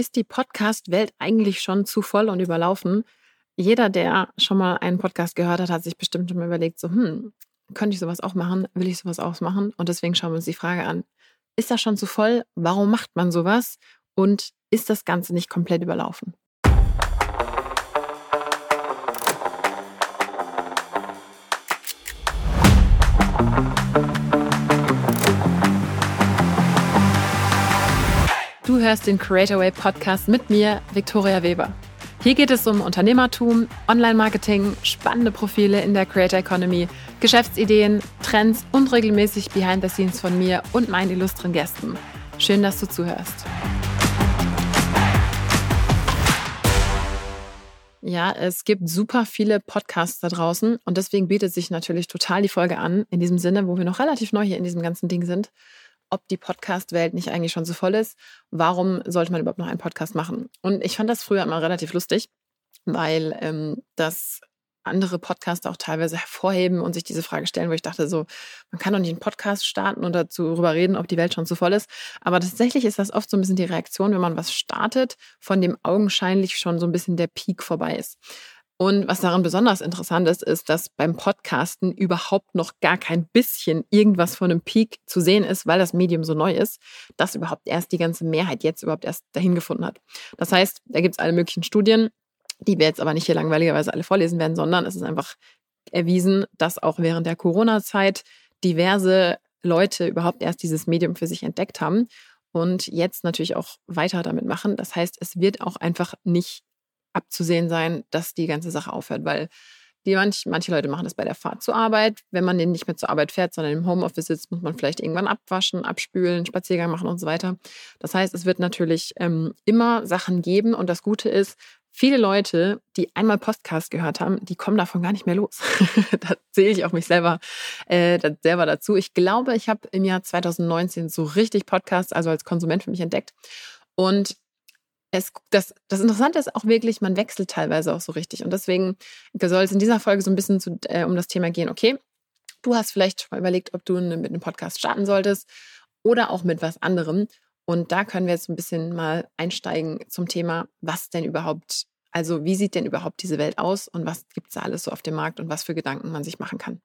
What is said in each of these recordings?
Ist die Podcast-Welt eigentlich schon zu voll und überlaufen? Jeder, der schon mal einen Podcast gehört hat, hat sich bestimmt schon mal überlegt, so, hm, könnte ich sowas auch machen? Will ich sowas auch machen? Und deswegen schauen wir uns die Frage an. Ist das schon zu voll? Warum macht man sowas? Und ist das Ganze nicht komplett überlaufen? Du hörst den Creator Way Podcast mit mir, Viktoria Weber. Hier geht es um Unternehmertum, Online-Marketing, spannende Profile in der Creator Economy, Geschäftsideen, Trends und regelmäßig Behind the Scenes von mir und meinen illustren Gästen. Schön, dass du zuhörst. Ja, es gibt super viele Podcasts da draußen und deswegen bietet sich natürlich total die Folge an, in diesem Sinne, wo wir noch relativ neu hier in diesem ganzen Ding sind ob die Podcast-Welt nicht eigentlich schon so voll ist. Warum sollte man überhaupt noch einen Podcast machen? Und ich fand das früher immer relativ lustig, weil ähm, das andere Podcaster auch teilweise hervorheben und sich diese Frage stellen, wo ich dachte so, man kann doch nicht einen Podcast starten und darüber reden, ob die Welt schon zu voll ist. Aber tatsächlich ist das oft so ein bisschen die Reaktion, wenn man was startet, von dem augenscheinlich schon so ein bisschen der Peak vorbei ist. Und was daran besonders interessant ist, ist, dass beim Podcasten überhaupt noch gar kein bisschen irgendwas von einem Peak zu sehen ist, weil das Medium so neu ist, dass überhaupt erst die ganze Mehrheit jetzt überhaupt erst dahin gefunden hat. Das heißt, da gibt es alle möglichen Studien, die wir jetzt aber nicht hier langweiligerweise alle vorlesen werden, sondern es ist einfach erwiesen, dass auch während der Corona-Zeit diverse Leute überhaupt erst dieses Medium für sich entdeckt haben und jetzt natürlich auch weiter damit machen. Das heißt, es wird auch einfach nicht abzusehen sein, dass die ganze Sache aufhört, weil die manch, manche Leute machen das bei der Fahrt zur Arbeit. Wenn man den nicht mehr zur Arbeit fährt, sondern im Homeoffice sitzt, muss man vielleicht irgendwann abwaschen, abspülen, Spaziergang machen und so weiter. Das heißt, es wird natürlich ähm, immer Sachen geben und das Gute ist, viele Leute, die einmal Podcast gehört haben, die kommen davon gar nicht mehr los. da zähle ich auch mich selber, äh, selber dazu. Ich glaube, ich habe im Jahr 2019 so richtig Podcasts, also als Konsument für mich entdeckt. Und es, das, das Interessante ist auch wirklich, man wechselt teilweise auch so richtig. Und deswegen soll es in dieser Folge so ein bisschen zu, äh, um das Thema gehen, okay, du hast vielleicht schon mal überlegt, ob du mit einem Podcast starten solltest oder auch mit was anderem. Und da können wir jetzt ein bisschen mal einsteigen zum Thema, was denn überhaupt, also wie sieht denn überhaupt diese Welt aus und was gibt es da alles so auf dem Markt und was für Gedanken man sich machen kann.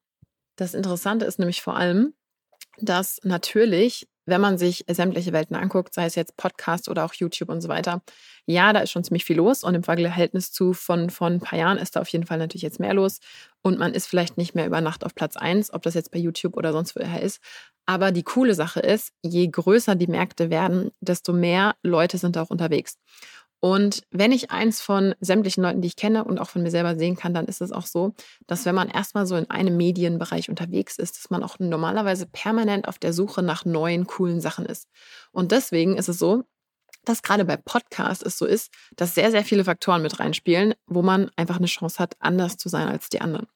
Das Interessante ist nämlich vor allem, dass natürlich wenn man sich sämtliche Welten anguckt, sei es jetzt Podcast oder auch YouTube und so weiter, ja, da ist schon ziemlich viel los und im Verhältnis zu von, von ein paar Jahren ist da auf jeden Fall natürlich jetzt mehr los und man ist vielleicht nicht mehr über Nacht auf Platz 1, ob das jetzt bei YouTube oder sonst woher ist. Aber die coole Sache ist, je größer die Märkte werden, desto mehr Leute sind da auch unterwegs. Und wenn ich eins von sämtlichen Leuten, die ich kenne und auch von mir selber sehen kann, dann ist es auch so, dass wenn man erstmal so in einem Medienbereich unterwegs ist, dass man auch normalerweise permanent auf der Suche nach neuen, coolen Sachen ist. Und deswegen ist es so, dass gerade bei Podcasts es so ist, dass sehr, sehr viele Faktoren mit reinspielen, wo man einfach eine Chance hat, anders zu sein als die anderen.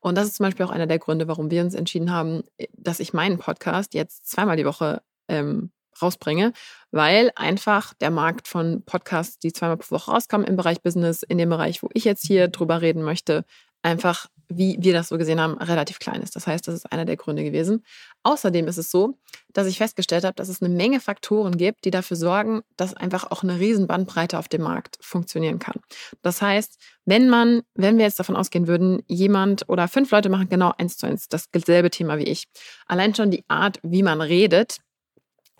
Und das ist zum Beispiel auch einer der Gründe, warum wir uns entschieden haben, dass ich meinen Podcast jetzt zweimal die Woche ähm, rausbringe, weil einfach der Markt von Podcasts, die zweimal pro Woche rauskommen im Bereich Business, in dem Bereich, wo ich jetzt hier drüber reden möchte, einfach, wie wir das so gesehen haben, relativ klein ist. Das heißt, das ist einer der Gründe gewesen. Außerdem ist es so, dass ich festgestellt habe, dass es eine Menge Faktoren gibt, die dafür sorgen, dass einfach auch eine riesen Bandbreite auf dem Markt funktionieren kann. Das heißt, wenn man, wenn wir jetzt davon ausgehen würden, jemand oder fünf Leute machen genau eins zu eins dasselbe Thema wie ich, allein schon die Art, wie man redet,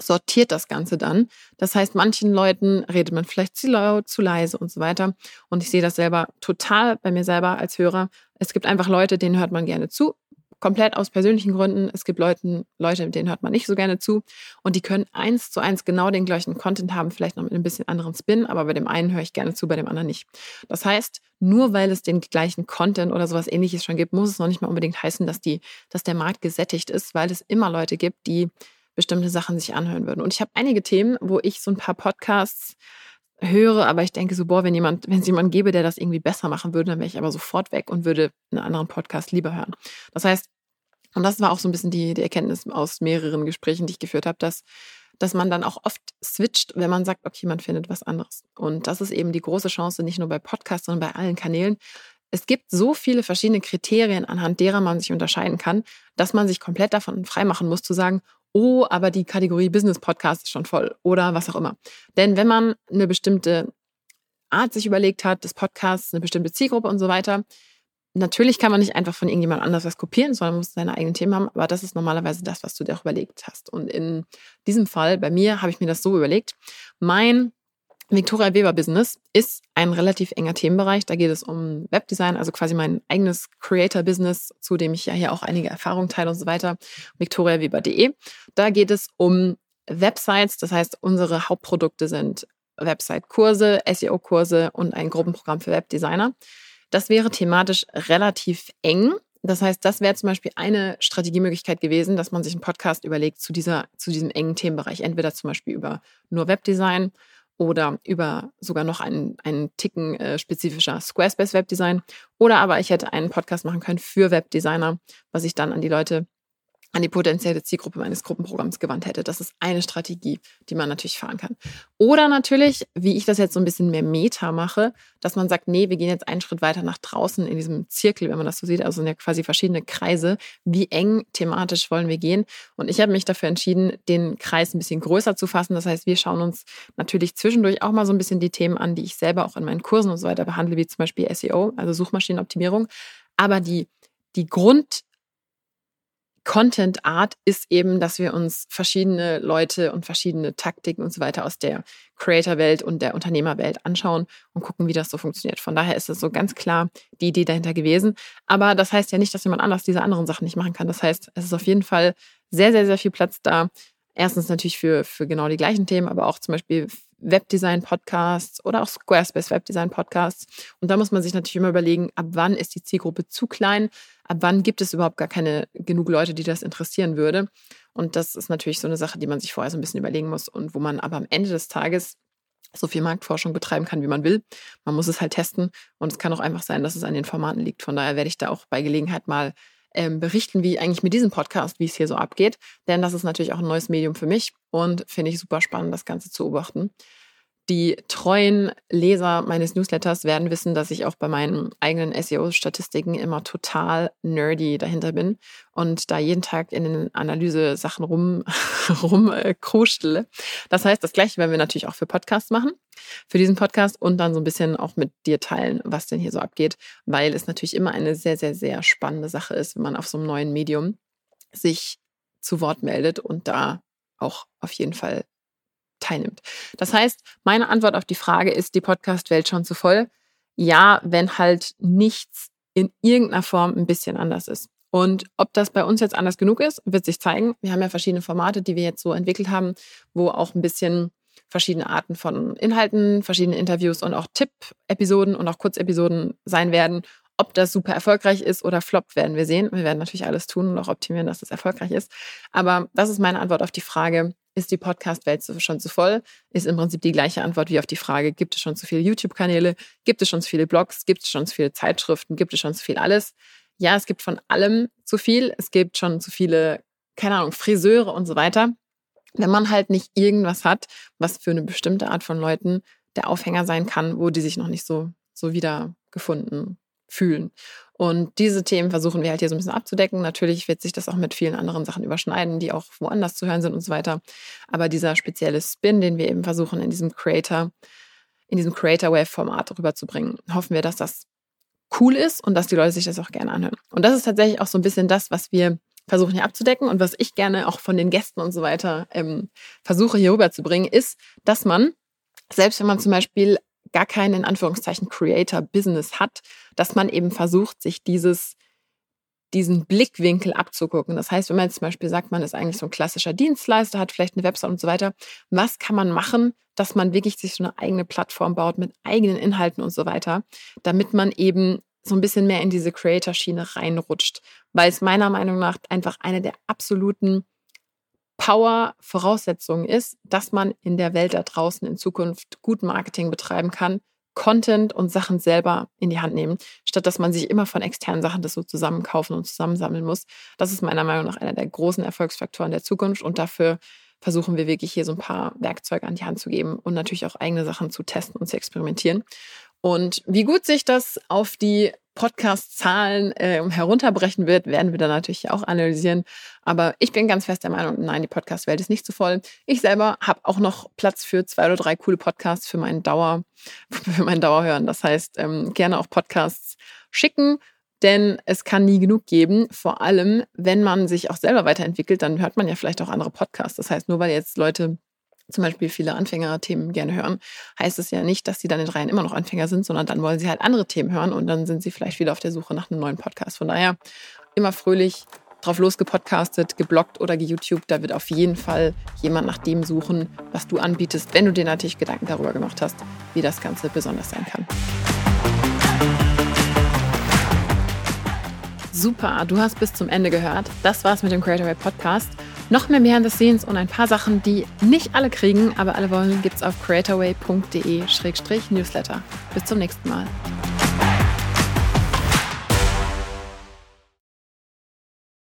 sortiert das Ganze dann. Das heißt, manchen Leuten redet man vielleicht zu laut, zu leise und so weiter. Und ich sehe das selber total bei mir selber als Hörer. Es gibt einfach Leute, denen hört man gerne zu, komplett aus persönlichen Gründen. Es gibt Leuten, Leute, denen hört man nicht so gerne zu. Und die können eins zu eins genau den gleichen Content haben, vielleicht noch mit ein bisschen anderen Spin, aber bei dem einen höre ich gerne zu, bei dem anderen nicht. Das heißt, nur weil es den gleichen Content oder sowas ähnliches schon gibt, muss es noch nicht mal unbedingt heißen, dass die, dass der Markt gesättigt ist, weil es immer Leute gibt, die bestimmte Sachen sich anhören würden. Und ich habe einige Themen, wo ich so ein paar Podcasts höre, aber ich denke so, boah, wenn jemand, wenn es jemanden gäbe, der das irgendwie besser machen würde, dann wäre ich aber sofort weg und würde einen anderen Podcast lieber hören. Das heißt, und das war auch so ein bisschen die, die Erkenntnis aus mehreren Gesprächen, die ich geführt habe, dass, dass man dann auch oft switcht, wenn man sagt, okay, man findet was anderes. Und das ist eben die große Chance, nicht nur bei Podcasts, sondern bei allen Kanälen, es gibt so viele verschiedene Kriterien, anhand derer man sich unterscheiden kann, dass man sich komplett davon freimachen muss, zu sagen, oh, aber die Kategorie Business Podcast ist schon voll oder was auch immer. Denn wenn man eine bestimmte Art sich überlegt hat, des Podcasts, eine bestimmte Zielgruppe und so weiter, natürlich kann man nicht einfach von irgendjemand anders was kopieren, sondern muss seine eigenen Themen haben, aber das ist normalerweise das, was du dir auch überlegt hast. Und in diesem Fall, bei mir, habe ich mir das so überlegt. Mein Victoria Weber Business ist ein relativ enger Themenbereich. Da geht es um Webdesign, also quasi mein eigenes Creator Business, zu dem ich ja hier auch einige Erfahrungen teile und so weiter. victoriaweber.de. Da geht es um Websites. Das heißt, unsere Hauptprodukte sind Website-Kurse, SEO-Kurse und ein Gruppenprogramm für Webdesigner. Das wäre thematisch relativ eng. Das heißt, das wäre zum Beispiel eine Strategiemöglichkeit gewesen, dass man sich einen Podcast überlegt zu, dieser, zu diesem engen Themenbereich. Entweder zum Beispiel über nur Webdesign oder über sogar noch einen, einen Ticken äh, spezifischer Squarespace Webdesign. Oder aber ich hätte einen Podcast machen können für Webdesigner, was ich dann an die Leute an die potenzielle Zielgruppe meines Gruppenprogramms gewandt hätte. Das ist eine Strategie, die man natürlich fahren kann. Oder natürlich, wie ich das jetzt so ein bisschen mehr Meta mache, dass man sagt, nee, wir gehen jetzt einen Schritt weiter nach draußen in diesem Zirkel, wenn man das so sieht, also sind ja quasi verschiedene Kreise. Wie eng thematisch wollen wir gehen? Und ich habe mich dafür entschieden, den Kreis ein bisschen größer zu fassen. Das heißt, wir schauen uns natürlich zwischendurch auch mal so ein bisschen die Themen an, die ich selber auch in meinen Kursen und so weiter behandle, wie zum Beispiel SEO, also Suchmaschinenoptimierung. Aber die, die Grund, Content Art ist eben, dass wir uns verschiedene Leute und verschiedene Taktiken und so weiter aus der Creator-Welt und der Unternehmerwelt anschauen und gucken, wie das so funktioniert. Von daher ist es so ganz klar die Idee dahinter gewesen. Aber das heißt ja nicht, dass jemand anders diese anderen Sachen nicht machen kann. Das heißt, es ist auf jeden Fall sehr, sehr, sehr viel Platz da. Erstens natürlich für, für genau die gleichen Themen, aber auch zum Beispiel Webdesign-Podcasts oder auch Squarespace Webdesign-Podcasts. Und da muss man sich natürlich immer überlegen, ab wann ist die Zielgruppe zu klein, ab wann gibt es überhaupt gar keine genug Leute, die das interessieren würde. Und das ist natürlich so eine Sache, die man sich vorher so ein bisschen überlegen muss und wo man aber am Ende des Tages so viel Marktforschung betreiben kann, wie man will. Man muss es halt testen und es kann auch einfach sein, dass es an den Formaten liegt. Von daher werde ich da auch bei Gelegenheit mal ähm, berichten, wie eigentlich mit diesem Podcast, wie es hier so abgeht. Denn das ist natürlich auch ein neues Medium für mich und finde ich super spannend, das Ganze zu beobachten. Die treuen Leser meines Newsletters werden wissen, dass ich auch bei meinen eigenen SEO-Statistiken immer total nerdy dahinter bin und da jeden Tag in den Analyse-Sachen rum, rum äh, Das heißt, das Gleiche werden wir natürlich auch für Podcasts machen, für diesen Podcast und dann so ein bisschen auch mit dir teilen, was denn hier so abgeht, weil es natürlich immer eine sehr, sehr, sehr spannende Sache ist, wenn man auf so einem neuen Medium sich zu Wort meldet und da auch auf jeden Fall teilnimmt. Das heißt, meine Antwort auf die Frage, ist die Podcast-Welt schon zu voll? Ja, wenn halt nichts in irgendeiner Form ein bisschen anders ist. Und ob das bei uns jetzt anders genug ist, wird sich zeigen. Wir haben ja verschiedene Formate, die wir jetzt so entwickelt haben, wo auch ein bisschen verschiedene Arten von Inhalten, verschiedene Interviews und auch Tipp-Episoden und auch Kurzepisoden sein werden. Ob das super erfolgreich ist oder floppt, werden wir sehen. Wir werden natürlich alles tun und auch optimieren, dass es erfolgreich ist. Aber das ist meine Antwort auf die Frage, ist die Podcast-Welt schon zu voll? Ist im Prinzip die gleiche Antwort wie auf die Frage, gibt es schon zu viele YouTube-Kanäle? Gibt es schon zu viele Blogs? Gibt es schon zu viele Zeitschriften? Gibt es schon zu viel alles? Ja, es gibt von allem zu viel. Es gibt schon zu viele, keine Ahnung, Friseure und so weiter. Wenn man halt nicht irgendwas hat, was für eine bestimmte Art von Leuten der Aufhänger sein kann, wo die sich noch nicht so, so wiedergefunden fühlen. Und diese Themen versuchen wir halt hier so ein bisschen abzudecken. Natürlich wird sich das auch mit vielen anderen Sachen überschneiden, die auch woanders zu hören sind und so weiter. Aber dieser spezielle Spin, den wir eben versuchen in diesem Creator, in diesem Creator Wave Format rüberzubringen, hoffen wir, dass das cool ist und dass die Leute sich das auch gerne anhören. Und das ist tatsächlich auch so ein bisschen das, was wir versuchen hier abzudecken und was ich gerne auch von den Gästen und so weiter ähm, versuche hier rüberzubringen, ist, dass man selbst wenn man zum Beispiel gar kein in Anführungszeichen Creator-Business hat, dass man eben versucht, sich dieses diesen Blickwinkel abzugucken. Das heißt, wenn man jetzt zum Beispiel sagt, man ist eigentlich so ein klassischer Dienstleister, hat vielleicht eine Website und so weiter, was kann man machen, dass man wirklich sich so eine eigene Plattform baut mit eigenen Inhalten und so weiter, damit man eben so ein bisschen mehr in diese Creator-Schiene reinrutscht, weil es meiner Meinung nach einfach eine der absoluten Power-Voraussetzung ist, dass man in der Welt da draußen in Zukunft gut Marketing betreiben kann, Content und Sachen selber in die Hand nehmen, statt dass man sich immer von externen Sachen das so zusammenkaufen und zusammensammeln muss. Das ist meiner Meinung nach einer der großen Erfolgsfaktoren der Zukunft und dafür versuchen wir wirklich hier so ein paar Werkzeuge an die Hand zu geben und natürlich auch eigene Sachen zu testen und zu experimentieren. Und wie gut sich das auf die Podcast-Zahlen äh, herunterbrechen wird, werden wir dann natürlich auch analysieren. Aber ich bin ganz fest der Meinung, nein, die Podcast-Welt ist nicht zu voll. Ich selber habe auch noch Platz für zwei oder drei coole Podcasts für meinen Dauer, für meinen Dauerhören. Das heißt, ähm, gerne auch Podcasts schicken denn es kann nie genug geben. Vor allem, wenn man sich auch selber weiterentwickelt, dann hört man ja vielleicht auch andere Podcasts. Das heißt, nur weil jetzt Leute zum Beispiel viele Anfängerthemen gerne hören, heißt es ja nicht, dass sie dann in Reihen immer noch Anfänger sind, sondern dann wollen sie halt andere Themen hören und dann sind sie vielleicht wieder auf der Suche nach einem neuen Podcast. Von daher immer fröhlich drauf losgepodcastet, geblockt oder geYouTube. Da wird auf jeden Fall jemand nach dem suchen, was du anbietest, wenn du dir natürlich Gedanken darüber gemacht hast, wie das Ganze besonders sein kann. Super, du hast bis zum Ende gehört. Das war's mit dem Creatorway Podcast. Noch mehr Behind the Scenes und ein paar Sachen, die nicht alle kriegen, aber alle wollen, gibt's auf creatorway.de-newsletter. Bis zum nächsten Mal.